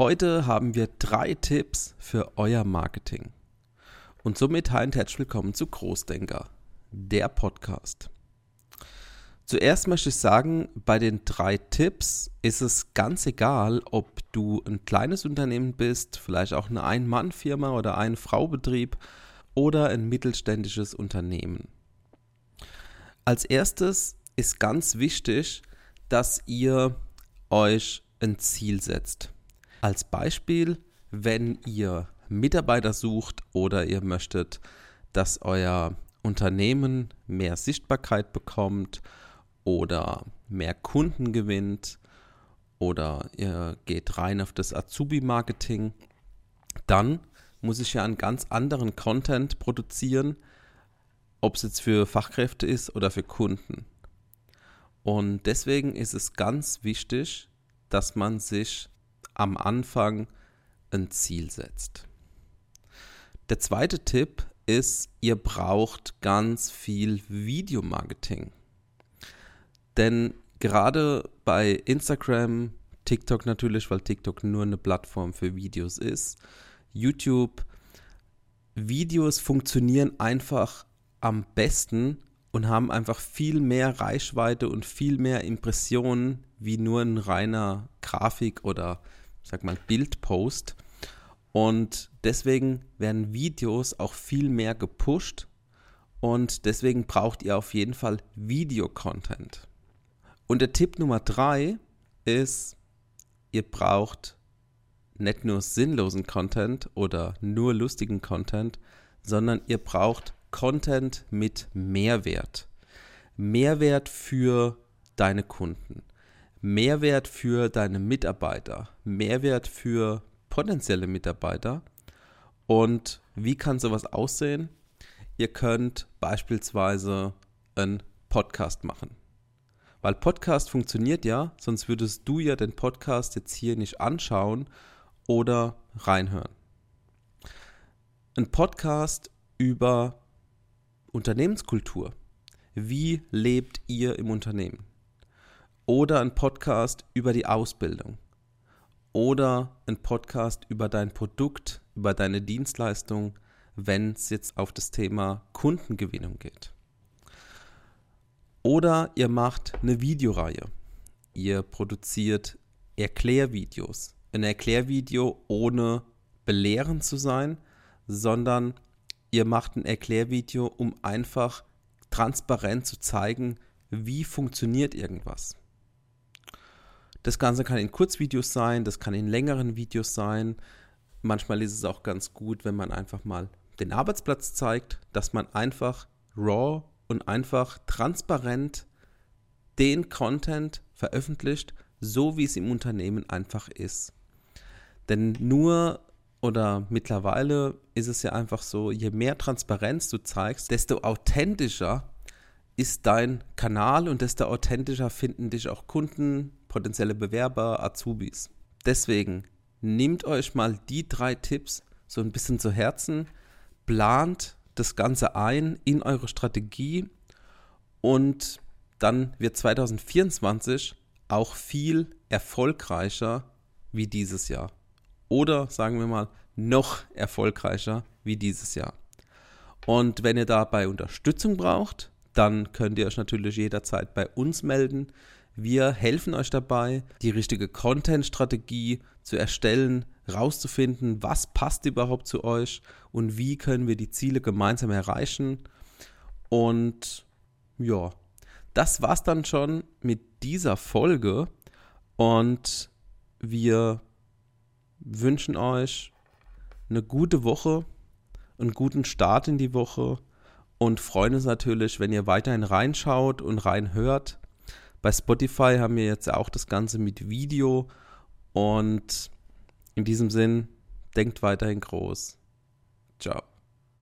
Heute haben wir drei Tipps für euer Marketing. Und somit hi und herzlich willkommen zu Großdenker, der Podcast. Zuerst möchte ich sagen, bei den drei Tipps ist es ganz egal, ob du ein kleines Unternehmen bist, vielleicht auch eine Ein-Mann-Firma oder ein Frau-Betrieb oder ein mittelständisches Unternehmen. Als erstes ist ganz wichtig, dass ihr euch ein Ziel setzt. Als Beispiel, wenn ihr Mitarbeiter sucht oder ihr möchtet, dass euer Unternehmen mehr Sichtbarkeit bekommt oder mehr Kunden gewinnt oder ihr geht rein auf das Azubi-Marketing, dann muss ich ja einen ganz anderen Content produzieren, ob es jetzt für Fachkräfte ist oder für Kunden. Und deswegen ist es ganz wichtig, dass man sich am Anfang ein Ziel setzt. Der zweite Tipp ist, ihr braucht ganz viel Videomarketing. Denn gerade bei Instagram, TikTok natürlich, weil TikTok nur eine Plattform für Videos ist, YouTube, Videos funktionieren einfach am besten und haben einfach viel mehr Reichweite und viel mehr Impressionen wie nur ein reiner Grafik- oder sag mal, Bildpost. Und deswegen werden Videos auch viel mehr gepusht und deswegen braucht ihr auf jeden Fall Videocontent. Und der Tipp Nummer drei ist, ihr braucht nicht nur sinnlosen Content oder nur lustigen Content, sondern ihr braucht Content mit Mehrwert. Mehrwert für deine Kunden. Mehrwert für deine Mitarbeiter, Mehrwert für potenzielle Mitarbeiter. Und wie kann sowas aussehen? Ihr könnt beispielsweise einen Podcast machen. Weil Podcast funktioniert ja, sonst würdest du ja den Podcast jetzt hier nicht anschauen oder reinhören. Ein Podcast über Unternehmenskultur. Wie lebt ihr im Unternehmen? Oder ein Podcast über die Ausbildung oder ein Podcast über dein Produkt, über deine Dienstleistung, wenn es jetzt auf das Thema Kundengewinnung geht. Oder ihr macht eine Videoreihe. Ihr produziert Erklärvideos. Ein Erklärvideo ohne belehrend zu sein, sondern ihr macht ein Erklärvideo, um einfach transparent zu zeigen, wie funktioniert irgendwas. Das Ganze kann in Kurzvideos sein, das kann in längeren Videos sein. Manchmal ist es auch ganz gut, wenn man einfach mal den Arbeitsplatz zeigt, dass man einfach raw und einfach transparent den Content veröffentlicht, so wie es im Unternehmen einfach ist. Denn nur oder mittlerweile ist es ja einfach so, je mehr Transparenz du zeigst, desto authentischer ist dein Kanal und desto authentischer finden dich auch Kunden, potenzielle Bewerber, Azubis. Deswegen nehmt euch mal die drei Tipps so ein bisschen zu Herzen, plant das Ganze ein in eure Strategie und dann wird 2024 auch viel erfolgreicher wie dieses Jahr. Oder sagen wir mal, noch erfolgreicher wie dieses Jahr. Und wenn ihr dabei Unterstützung braucht, dann könnt ihr euch natürlich jederzeit bei uns melden. Wir helfen euch dabei, die richtige Content-Strategie zu erstellen, rauszufinden, was passt überhaupt zu euch und wie können wir die Ziele gemeinsam erreichen. Und ja, das war's dann schon mit dieser Folge und wir wünschen euch eine gute Woche, einen guten Start in die Woche und freuen uns natürlich, wenn ihr weiterhin reinschaut und reinhört. Bei Spotify haben wir jetzt auch das Ganze mit Video und in diesem Sinn, denkt weiterhin groß. Ciao.